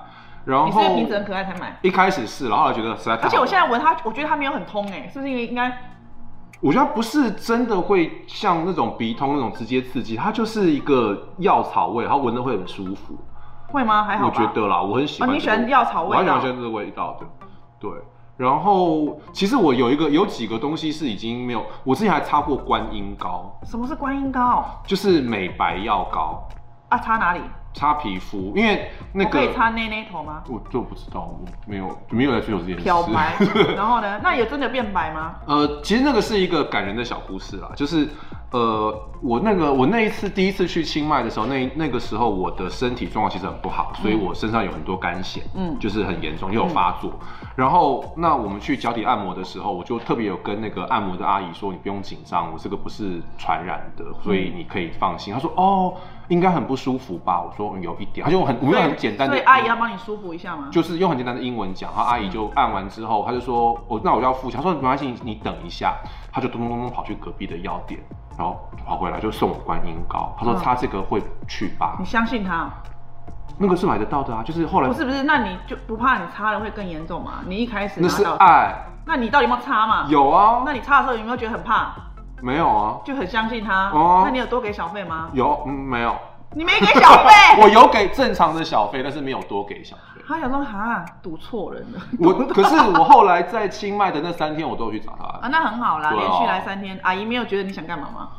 然后你后是因为瓶子很可爱才买，一开始是，然后后来觉得实在太好而且我现在闻它，我觉得它没有很通哎，是不是因为应该我觉得它不是真的会像那种鼻通那种直接刺激，它就是一个药草味，然后闻的会很舒服。会吗？还好我。觉得啦，我很喜欢这个、哦你喜欢药草味道我很喜欢这个味道的。对，然后其实我有一个有几个东西是已经没有，我之前还擦过观音膏，什么是观音膏就是美白药膏，啊？擦哪里？擦皮肤，因为那个可以擦内内头吗？我就不知道，我没有没有在追求这件事。漂白，然后呢？那有真的变白吗？呃，其实那个是一个感人的小故事啦，就是呃，我那个我那一次第一次去清迈的时候，那那个时候我的身体状况其实很不好，所以我身上有很多肝癣，嗯嗯，就是很严重，又有发作。然后那我们去脚底按摩的时候，我就特别有跟那个按摩的阿姨说，你不用紧张，我这个不是传染的，所以你可以放心。她说哦，应该很不舒服吧？我说嗯有一点，她就很我们用很简单的，所以阿姨要帮你舒服一下吗？就是用很简单的英文讲，然后阿姨就按完之后，她就说：“我那我就要付钱。”她说：“没关系，你你等一下。”她就咚咚咚咚跑去隔壁的药店，然后跑回来就送我观音膏。他说嗯擦这个会去疤你，相信他？那个是买得到的啊。就是后来不是不是，那你就不怕你擦了会更严重吗？你一开始那是拿到，爱，那你到底有没有擦嘛？。有啊，那你擦的时候有没有觉得很怕？没有啊？就很相信他？哦那你有多给小费吗？有嗯没有？你没给小费？我有给正常的小费，但是没有多给小费。他想说哈，赌错人了。我 可是我后来在清迈的那三天，我都有去找他 啊，她。那很好啦，对啊连续来三天，阿姨没有觉得你想干嘛吗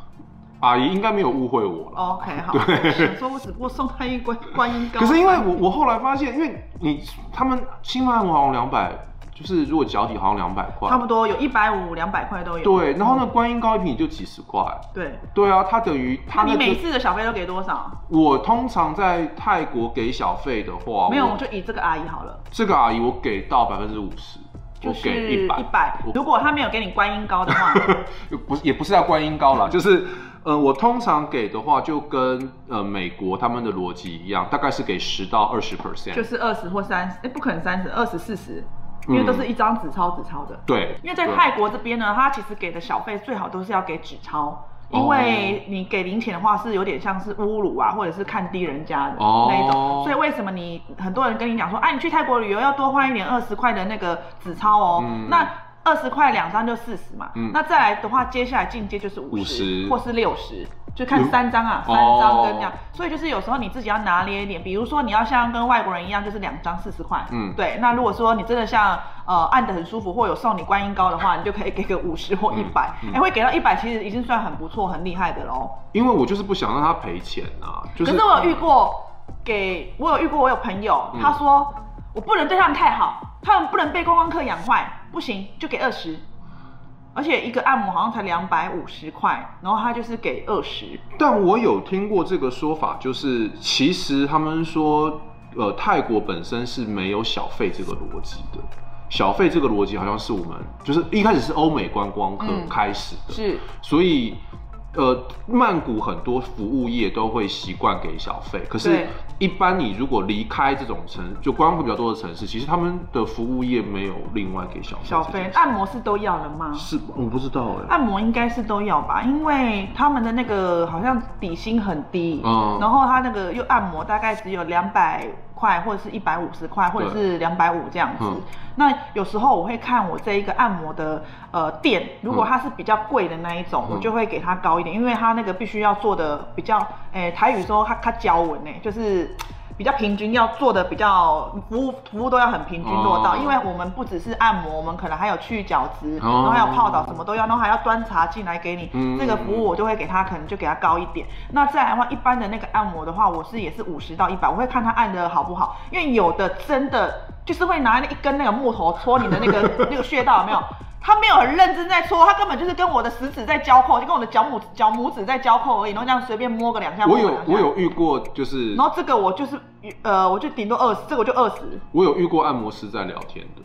阿姨应该没有误会我了。？OK，好，想说我只不过送他一关观音膏。可是因为我我后来发现，因为你他们清迈好像两百，就是如果脚底好像两百块，差不多有一百五、两百块都有。对，然后那，观音膏一瓶也就几十块。对，对啊，它等于它那你每，次的小费都给多少？我通常在泰国给小费的话，没有，我我就以这个阿姨好了，这个阿姨我给到百分之五十，我就是给一百，一百。如果他没有给你观音膏的话，不是也不是要观音膏啦，就是呃，我通常给的话就跟呃美国他们的逻辑一样，大概是给十到二十 percent，就是二十或三十，哎，不可能三十，二十四十，因为都是一张纸钞纸钞的。对，因为在泰国这边呢，他其实给的小费最好都是要给纸钞。因为你给零钱的话，是有点像是侮辱啊，或者是看低人家的那一种。所以为什么你很多人跟你讲说，哎，你去泰国旅游要多换一点二十块的那个纸钞哦？那二十块两张就四十嘛。那再来的话，接下来进阶就是五十或是六十。就看三张啊，三张跟这样，所以就是有时候你自己要拿捏一点，比如说你要像跟外国人一样，就是两张四十块，嗯，对。那如果说你真的像呃按的很舒服，或有送你观音膏的话，你就可以给个五十或一百，哎，会给到一百，其实已经算很不错、很厉害的喽。因为我就是不想让他赔钱啊，就是。可是我有遇过，给我有遇过，我有朋友，他说我不能对他们太好，他们不能被观光客养坏，不行就给二十。而且一个按摩好像才两百五十块，然后他就是给二十。但我有听过这个说法，就是其实他们说，呃，泰国本身是没有小费这个逻辑的。小费这个逻辑好像是我们就是一开始是欧美观光客开始的，是，所以。呃，曼谷很多服务业都会习惯给小费，可是，一般你如果离开这种城，就观光比较多的城市，其实他们的服务业没有另外给小费。小费，按摩是都要的吗？是，我不知道哎。按摩应该是都要吧，因为他们的那个好像底薪很低，嗯，然后他那个又按摩大概只有两百。块或者是一百五十块，或者是两百五这样子。那有时候我会看我这一个按摩的呃店，如果它是比较贵的那一种，我就会给它高一点，因为它那个必须要做的比较，诶台语说它它胶纹呢，就是。比较平均，要做的比较服务服务都要很平均做到，因为我们不只是按摩，我们可能还有去角质，然后还有泡澡，什么都要，然后还要端茶进来给你，这个服务我就会给他，可能就给他高一点。那再来的话，一般的那个按摩的话，我是也是五十到一百，我会看他按的好不好，因为有的真的就是会拿一根那个木头戳你的那个 那个穴道，有没有？他没有很认真在搓，他根本就是跟我的食指在交扣，就跟我的脚拇脚拇指在交扣而已，然后这样随便摸个两下。我有我有遇过，就是然后这个我就是呃，我就顶多二十，这个我就二十。我有遇过按摩师在聊天的。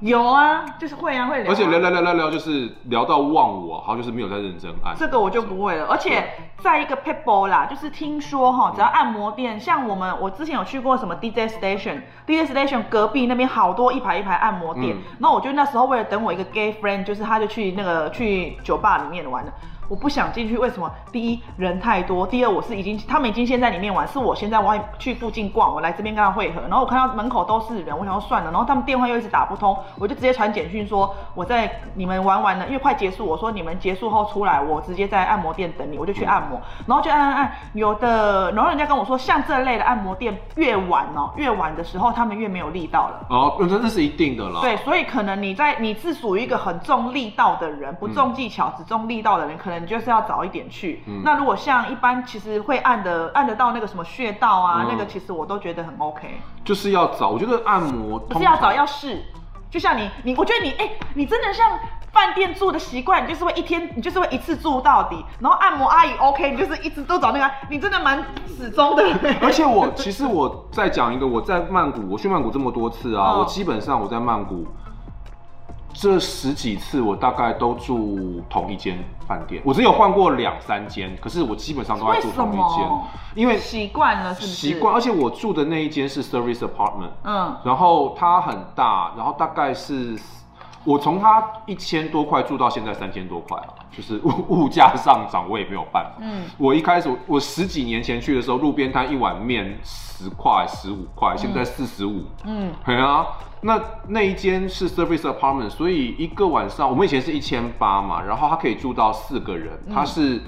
有啊，就是会啊，会聊，而且聊聊聊聊聊，就是聊到忘我，好像就是没有在认真按。这个我就不会了，而且在一个 people 啦，就是听说哈，只要按摩店，像我们，我之前有去过什么 DJ station，DJ station 隔壁那边好多一排一排按摩店，那我就那时候为了等我一个 gay friend，就是他就去那个去酒吧里面玩了。我不想进去，为什么？第一人太多，第二我是已经他们已经先在里面玩，是我现在外去附近逛，我来这边跟他会合，然后我看到门口都是人，我想要算了，然后他们电话又一直打不通，我就直接传简讯说我在你们玩完了，因为快结束，我说你们结束后出来，我直接在按摩店等你，我就去按摩，然后就按按按，有的，然后人家跟我说，像这类的按摩店越晚哦，越晚的时候他们越没有力道了。哦，那那是一定的啦。对，所以可能你在你是属于一个很重力道的人，不重技巧只重力道的人，可能。你就是要早一点去。那如果像一般，其实会按的按得到那个什么穴道啊，那个其实我都觉得很 OK。就是要早，我觉得按摩不是要早要试。就像你你，我觉得你哎，你真的像饭店住的习惯，你就是会一天，你就是会一次住到底。然后按摩阿姨 OK，你就是一直都找那个，你真的蛮始终的。而且我其实我再讲一个，我在曼谷，我去曼谷这么多次啊，我基本上我在曼谷。这十几次我大概都住同一间饭店，我只有换过两三间，可是我基本上都在住同一间，因为习惯了，是不是？习惯，而且我住的那一间是 service apartment，嗯，然后它很大，然后大概是，我从他一千多块住到现在三千多块啊，就是物 物价上涨，我也没有办法。嗯，我一开始我十几年前去的时候，路边摊一碗面十块十五块，现在四十五，嗯，对啊。那那一间是 service apartment，所以一个晚上我们以前是一千八嘛，然后它可以住到四个人，它是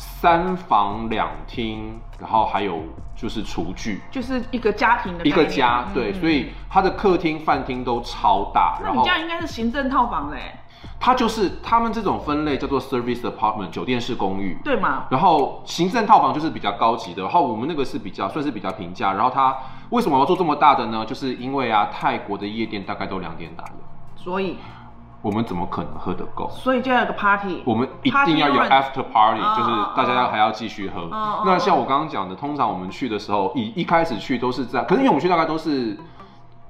三房两厅，然后还有就是厨具，就是一个家庭的一个家，对，所以它的客厅、饭厅都超大。那你这样应该是行政套房嘞？它就是他们这种分类叫做 service apartment，酒店式公寓，对吗？然后行政套房就是比较高级的，然后我们那个是比较算是比较平价，然后它。为什么要做这么大的呢？就是因为啊，泰国的夜店大概都两点打烊，所以我们怎么可能喝得够？所以就要有个 party，我们一定要有 after party，就是大家要还要继续喝。那像我刚刚讲的，通常我们去的时候，以一开始去都是在，可是因为我们去大概都是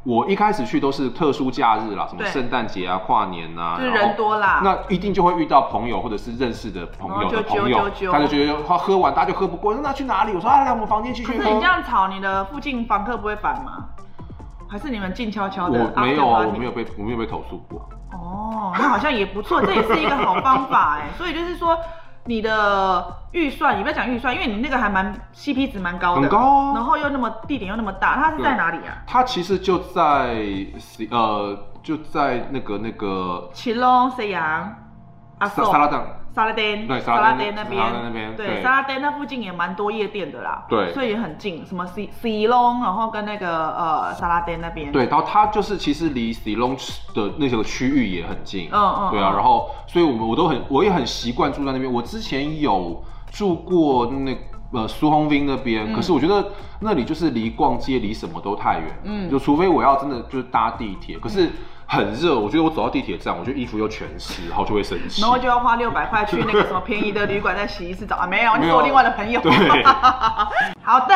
我一开始去都是特殊假日啦，什么对圣诞节啊、跨年啊，就是人多啦。那一定就会遇到朋友或者是认识的朋友的朋友他就觉得他喝完大家就喝不过，那去哪里？我说啊，来我们房间继续喝可是你这。样吵，你的附近房客不会烦吗？还是你们静悄悄的？我没有啊，我没有被我没有被投诉过。哦，那好像也不错，这也是一个好方法哎。所以就是说，你的预算，你不要讲预算，因为你那个还蛮 CP 值蛮高的，很高啊然后又那么地点又那么大，它是在哪里啊？它其实就在呃就在那个那个奇隆、沈阳、阿寿、沙沙拉档，沙拉丁，对沙拉那沙拉那边，对，沙拉丁那附近也蛮多夜店的啦，对。所以也很近，什么 C C 隆，然后跟那个呃沙拉丁那边，对，然后它就是其实离 c e n 的那个区域也很近，嗯嗯对啊，嗯然后所以我们我都很我也很习惯住在那边。我之前有住过那呃苏红滨那边，嗯。可是我觉得那里就是离逛街离什么都太远，嗯。就除非我要真的就是搭地铁，可是很热，我觉得我走到地铁站，我觉得衣服又全湿，然后就会生气。然后就要花六百块去那个什么 便宜的旅馆再洗一次澡啊？没有，你是我另外的朋友。对 好的，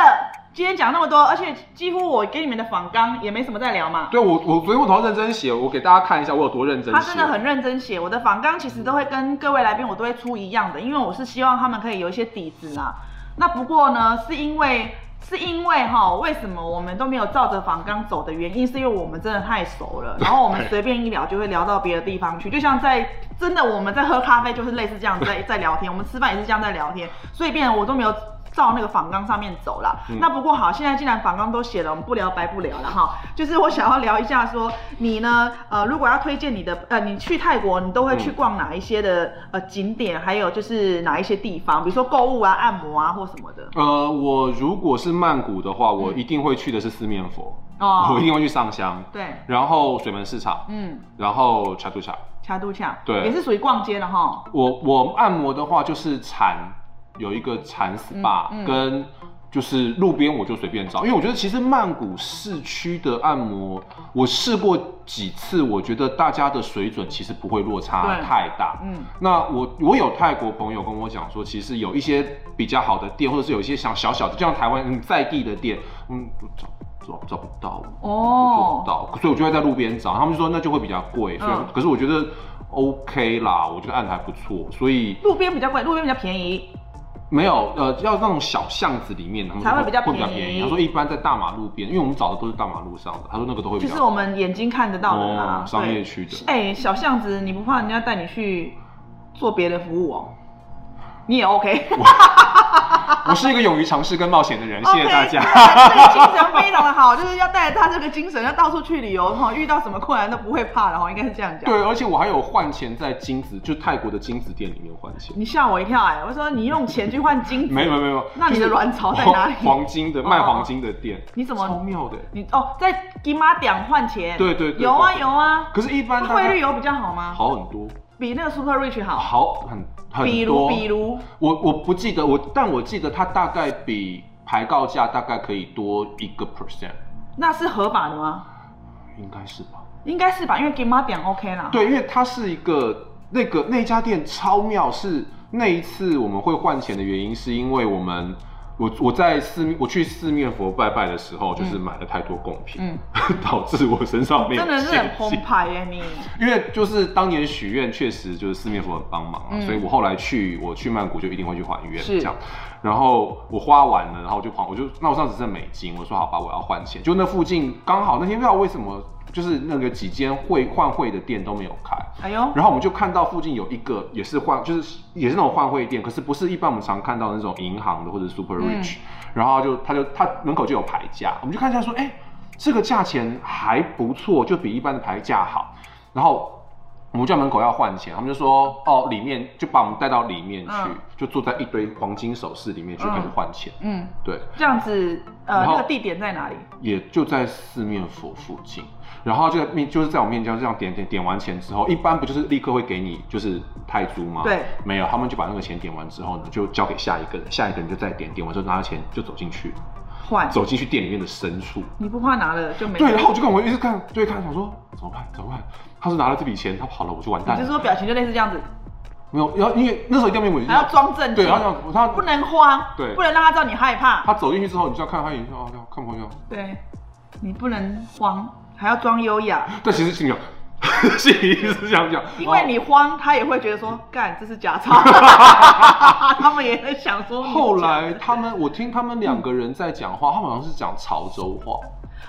今天讲那么多，而且几乎我给你们的访纲也没什么在聊嘛。对我我昨天我头认真写，我给大家看一下我有多认真。他真的很认真写，我的访纲其实都会跟各位来宾我都会出一样的，因为我是希望他们可以有一些底子啊。那不过呢，是因为是因为哈，为什么我们都没有照着房刚走的原因，是因为我们真的太熟了，然后我们随便一聊就会聊到别的地方去，就像在真的我们在喝咖啡就是类似这样在在聊天，我们吃饭也是这样在聊天，所以变得我都没有。照那个仿纲上面走了。嗯那不过好，现在既然仿纲都写了，我们不聊白不聊了哈。就是我想要聊一下说，你呢，呃，如果要推荐你的，呃，你去泰国，你都会去嗯逛哪一些的呃景点，还有就是哪一些地方，比如说购物啊、按摩啊或什么的。呃，我如果是曼谷的话，我一定会去的是四面佛，哦我一定会去上香，对，然后水门市场，嗯，然后查图查。恰都恰，对也是属于逛街的哈。我我按摩的话就是禅，有一个禅 SPA，、嗯跟就是路边我就随便找，因为我觉得其实曼谷市区的按摩，我试过几次，我觉得大家的水准其实不会落差太大。嗯，那我我有泰国朋友跟我讲说，其实有一些比较好的店，或者是有一些像小小的，就像台湾嗯在地的店，嗯，找找找不到，哦找不到，所以我就会在路边找。他们就说那就会比较贵，所以、嗯可是我觉得 OK 啦，我觉得按的还不错，所以路边比较贵，路边比较便宜。没有呃要那种小巷子里面，他们才会比较会比较便宜便宜。他说一般在大马路边，因为我们找的都是大马路上的，他说那个都会比较就是我们眼睛看得到的啦，哦商业区的。哎、小巷子，你不怕人家带你去做别的服务哦？你也 OK，我是一个勇于尝试跟冒险的人，谢谢大家。这个精神非常的好，就是要带着他这个精神，要到处去旅游哈，遇到什么困难都不会怕的哈，应该是这样讲。对，而且我还有换钱在金子，就泰国的金子店里面换钱。你吓我一跳哎、我说你用钱去换金子，没有没有没有，那你的卵巢在哪里黄黄金的哦卖黄金的店，你怎么超妙的？你哦，在金马点换钱，对对对有啊有啊，可是，一般汇率有比较好吗？好很多，比那个 Super Rich 好，好很很比如多。比如我我不记得我，但我记得它大概比排告价大概可以多一个 percent，那是合法的吗？应该是吧？应该是吧，因为 g i m a 点 OK 啦。对，因为它是一个那个那家店超妙，是那一次我们会换钱的原因，是因为我们我我在四面我去四面佛拜拜的时候，就是买了太多贡品，嗯，导致我身上没有真的是很澎湃耶你。因为就是当年许愿，确实就是四面佛很帮忙啊，嗯所以我后来去我去曼谷就一定会去还愿是这样。然后我花完了，然后我就还，我就那我上次剩美金，我说好吧，我要换钱。就那附近刚好那天不知道为什么，就是那个几间会换汇的店都没有开，哎呦，然后我们就看到附近有一个也是换，就是也是那种换汇店，可是不是一般我们常看到的那种银行的或者 Super Rich，、然后就他就他门口就有牌价，我们就看一下说，哎，这个价钱还不错，就比一般的牌价好，然后。我们就在门口要换钱，他们就说哦，里面就把我们带到里面去，嗯就坐在一堆黄金首饰里面去嗯开始换钱。嗯，对，这样子，呃，那个地点在哪里？也就在四面佛附近。然后这个面就是在我面前这样点点点完钱之后，一般不就是立刻会给你就是泰铢吗？对，没有，他们就把那个钱点完之后呢，就交给下一个人，下一个人就再点，点完之后拿了钱就走进去，换，走进去店里面的深处。你不怕拿了就没？对，然后我就跟我一直看，对看，想说怎么办？怎么办？他是拿了这笔钱，他跑了，我就完蛋就是了。说表情就类似这样子，没有，然后因为那时候一定要面我还要装正对，经然，后他不能慌，对不能让他知道你害怕。他走进去之后，你就要看他眼睛，哦，看朋友，对，你不能慌，还要装优雅，但其实心里想，心里是这样讲，因为你慌，他也会觉得说，干这是假钞，他们也在想说。后来他们，我听他们两个人在讲话，他们好像是讲潮州话。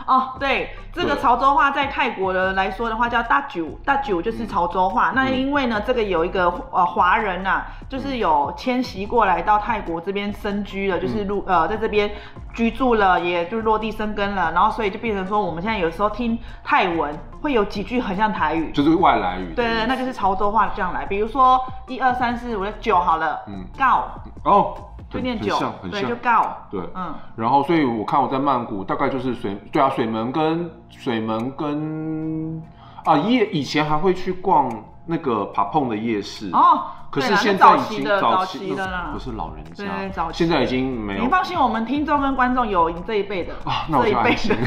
哦，对，这个潮州话在泰国的来说的话叫大九，大九就是潮州话。那因为呢，这个有一个呃华人呐、就是有迁徙过来到泰国这边生居了，就是入呃在这边居住了，也就落地生根了，然后所以就变成说我们现在有时候听泰文会有几句很像台语。就是外来语。对对对，那就是潮州话这样来，比如说一二三四五六九好了，嗯。告。哦，就念九很像，很对，像就告，对，嗯，然后所以我看我在曼谷大概就是水，对啊，水门跟水门跟啊夜以前还会去逛那个爬碰的夜市，哦，可是现在已早期经的早期期的啦。不，是老人对家，早期现在已经没有。您放心，我们听众跟观众有你这一辈的，啊那我这一辈就安心的，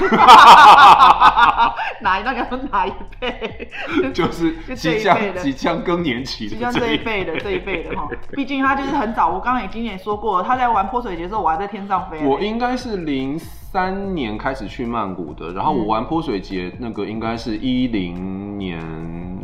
哪那个哪一辈？就是这即将即将更年期的即将这一辈的 这一辈的哈，毕竟他就是很早，我刚刚已经也说过了，他在玩泼水节的时候，我还在天上飞。我应该是零三年开始去曼谷的，然后我玩泼水节那个应该是一零年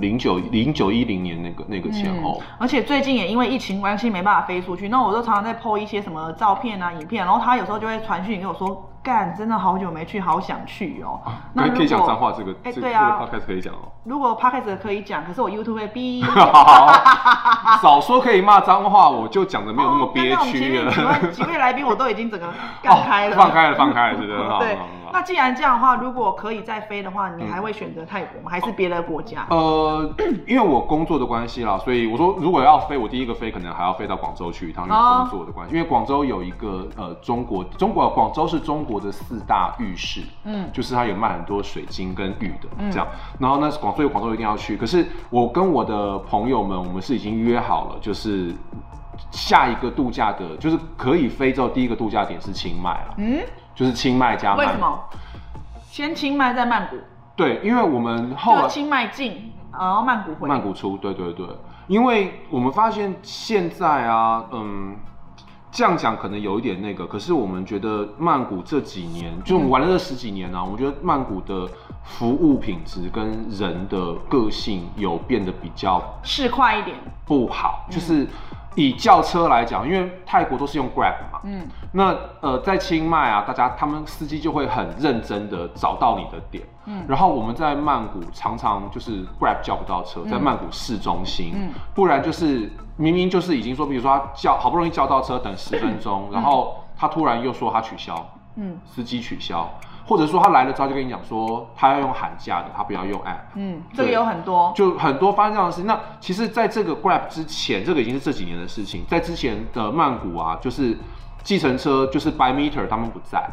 零九零九一零年那个那个前后。嗯而且最近也因为疫情关系没办法飞出去，那我就常常在 PO 一些什么照片啊、影片，然后他有时候就会传讯给我说，干，真的好久没去，好想去哦。那如可以讲果脏话，这个这个哎对啊这个 podcast 可以讲哦。如果 Podcast 可以讲，可是我 YouTube 会逼。好，早说可以骂脏话，我就讲的没有那么憋哦刚刚我们几位几位来宾我都已经整个干开了，哦放开了，放开了，是的，好对那既然这样的话，如果可以再飞的话，你还会选择泰国吗？还是别的国家？呃，因为我工作的关系啦，所以我说如果要飞，我第一个飞可能还要飞到广州去一趟，因为哦工作的关系。因为广州有一个呃中国中国广州是中国的四大浴室，嗯就是它有卖很多水晶跟玉的嗯这样。然后呢，广所以广州一定要去。可是我跟我的朋友们，我们是已经约好了，就是下一个度假的，就是可以飞之后第一个度假点是清迈了，嗯，就是清迈加曼。为什么？先清迈再曼谷，对，因为我们后来清迈进，然后曼谷回。曼谷出，对对对，因为我们发现现在啊，嗯，这样讲可能有一点那个，可是我们觉得曼谷这几年，就我们玩了这十几年啊，我们觉得曼谷的服务品质跟人的个性有变得比较市快一点，不好，就是以轿车来讲，因为泰国都是用 Grab 嘛，嗯。那呃，在清迈啊，大家他们司机就会很认真的找到你的点，嗯。然后我们在曼谷常常就是 Grab 叫不到车，在曼谷市中心，嗯。不然就是明明就是已经说，比如说他叫好不容易叫到车，等十分钟，然后他突然又说他取消，嗯。司机取消，或者说他来了之后就跟你讲说他要用喊价的，他不要用 app。嗯，这个有很多。就很多发生这样的事情。那其实，在这个 Grab 之前，这个已经是这几年的事情。在之前的曼谷啊，就是计程车，就是 by meter 他们不在，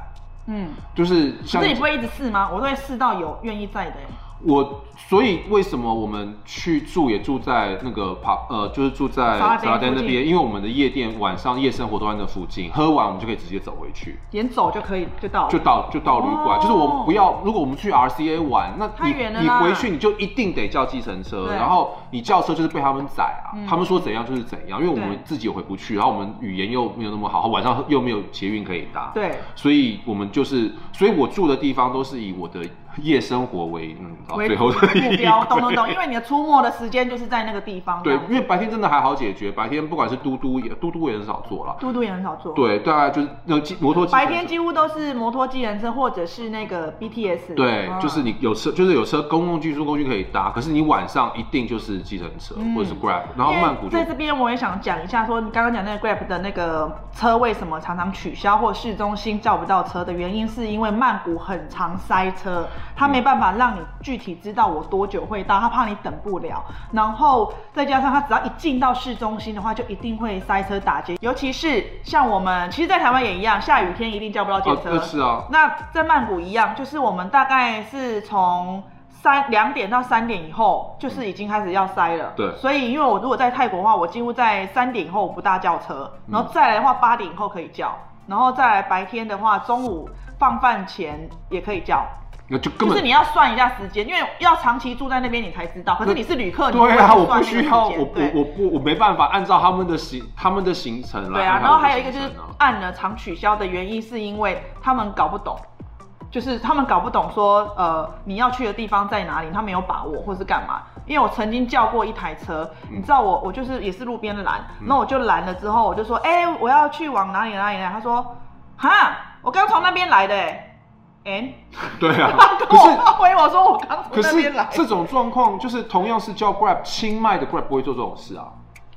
嗯，就是像可是你不会一直试吗？我都会试到有愿意在的。我，所以为什么我们去住也住在那个帕呃，就是住在沙拉店沙拉店那边，因为我们的夜店晚上夜生活都在那附近，喝完我们就可以直接走回去。连走就可以就到。就到就到旅馆，哦。就是我不要。如果我们去 RCA 玩，那你你回去你就一定得叫计程车，然后你叫车就是被他们宰啊，嗯。他们说怎样就是怎样，因为我们自己也回不去，然后我们语言又没有那么好，晚上又没有捷运可以搭，对，所以我们就是，所以我住的地方都是以我的夜生活为嗯为最后的目标，一懂懂懂，因为你的出没的时间就是在那个地方。对，因为白天真的还好解决，白天不管是嘟嘟也嘟嘟也很少坐了，嘟嘟也很少坐。，对，大概就是那机摩托机白天几乎都是摩托机人车或者是那个 BTS。对，嗯就是你有车，就是有车公共运输工具可以搭，可是你晚上一定就是计程车、嗯或者是 Grab，然后曼谷在这边我也想讲一下，说你刚刚讲那个 Grab 的那个车为什么常常取消或市中心叫不到车的原因，是因为曼谷很常塞车，他没办法让你具体知道我多久会到，他怕你等不了。然后再加上他只要一进到市中心的话，就一定会塞车打劫，尤其是像我们，其实，在台湾也一样，下雨天一定叫不到计哦程车。是啊，那在曼谷一样，就是我们大概是从三两点到三点以后，就是已经开始要塞了。对所以因为我如果在泰国的话，我几乎在三点以后我不大叫车，然后再来的话八点以后可以叫，然后再来白天的话中午放饭前也可以叫。那就根本就是你要算一下时间，因为要长期住在那边你才知道。可是你是旅客，对啊，我不需要，我对我我不我没办法按照他们的行他们的行程来对啊，然后还有一个就是按了常取消的原因，是因为他们搞不懂。就是他们搞不懂说，呃，你要去的地方在哪里，他没有把握，或是干嘛。因为我曾经叫过一台车，你知道我我就是也是路边拦，那我就拦了之后，我就说，哎、我要去往哪里哪里哪里，他说，哈，我刚从那边来的、欸，哎、对啊他，跟 可是我回我说我刚从那边来，这种状况就是同样是叫 Grab 清迈的 Grab 不会做这种事啊。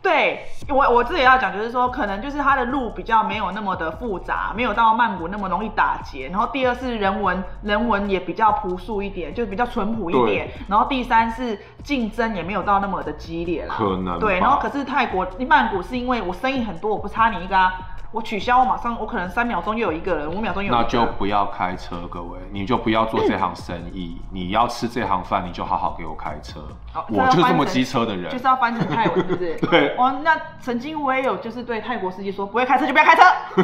对我我自己要讲，就是说，可能就是它的路比较没有那么的复杂，没有到曼谷那么容易打劫。然后第二是人文，人文也比较朴素一点，就比较淳朴一点。然后第三是竞争也没有到那么的激烈啦。可能对，然后可是泰国曼谷是因为我生意很多，我不差你一个啊。我取消，我马上我可能三秒钟又有一个人，五秒钟又有一那个人。就不要开车，各位，你就不要做这行生意。你要吃这行饭，你就好好给我开车。哦我就是这么机车的人。就是要翻成泰文，是不是？对哦，那曾经我也有就是对泰国司机说，不会开车就不要开车。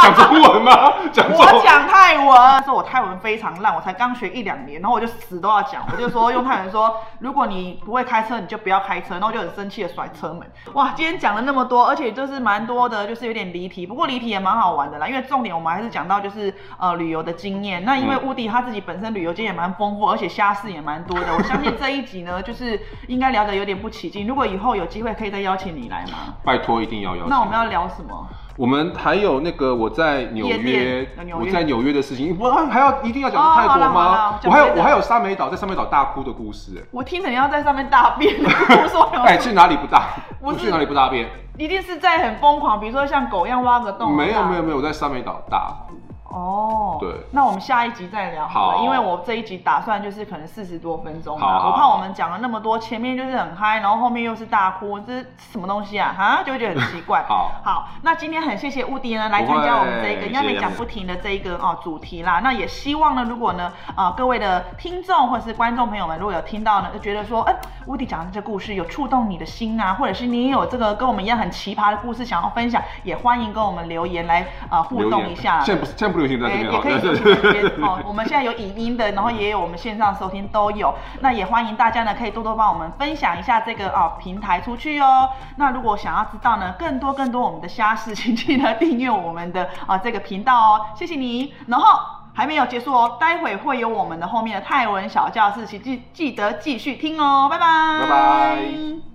讲中文吗？讲中文。我讲泰文，说我泰文非常烂，我才刚学一两年，然后我就死都要讲，我就说用泰文说，如果你不会开车，你就不要开车，然后我就很生气的甩车门。哇，今天讲了那么多，而且就是蛮多的，就是有点离题，不过离题也蛮好玩的啦，因为重点我们还是讲到就是呃旅游的经验。那因为嗯乌迪他自己本身旅游经验也蛮丰富，而且虾事也蛮多的，我相信这一集呢，就是应该聊得有点不起劲。如果以后有机会，可以再邀请你来吗？拜托，一定要邀请。那我们要聊什么？我们还有那个我在纽约我在纽约的事情，我还要一定要讲哦泰国吗我还有我还有沙美岛在沙美岛大哭的故事。哎我听着你要在上面大便，我说有 哎，去哪里不大？我去哪里不大便？一定是在很疯狂，比如说像狗一样挖个洞。没有没有没有，我在沙美岛大哭。哦，对那我们下一集再聊好了，好因为我这一集打算就是可能四十多分钟嘛，好好我怕我们讲了那么多，前面就是很嗨，然后后面又是大哭，这是什么东西啊？哈，就会觉得很奇怪。好好，那今天很谢谢乌迪呢来参加我们这个谢谢亚美讲不停的这一个哦主题啦。那也希望呢，如果呢啊、各位的听众或者是观众朋友们，如果有听到呢，就觉得说，哎、乌迪讲的这故事有触动你的心啊，或者是你也有这个跟我们一样很奇葩的故事想要分享，也欢迎跟我们留言来啊、互动一下。现在不是现在不也可以收听 哦。我们现在有影音的，然后也有我们线上收听都有。那也欢迎大家呢，可以多多帮我们分享一下这个哦平台出去哦。那如果想要知道呢，更多更多我们的虾事，请记得订阅我们的啊这个频道哦。谢谢你。然后还没有结束哦，待会会有我们的后面的泰文小教室，请记记得继续听哦。拜拜。拜拜。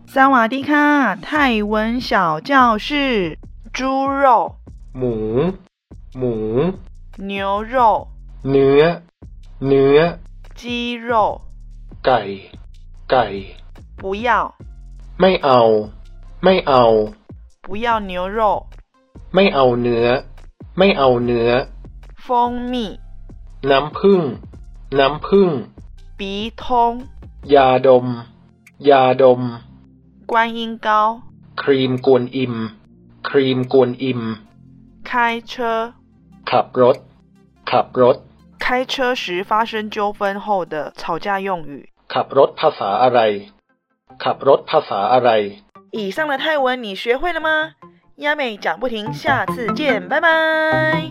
三瓦迪卡泰文小教室，猪肉母母。牛肉、 เนื้อ เนื้อ 鸡肉， ไก่ ไก่ 不要。 ไม่เอา ไม่เอา 不要牛肉、 ไม่เอาเนื้อ ไม่เอาเนื้อ 蜂蜜、 น้ำผึ้ง น้ำผึ้ง 鼻通、 ยาดม ยาดม 观音膏、 ครีมกวนอิม ครีมกวนอิม 开车。 ขับรถ ขับรถ 开车时发生纠纷后的吵架用语。 ขับรถภาษาอะไร ขับรถภาษาอะไร 以上的泰文你学会了吗？亚美讲不停，下次见，拜拜。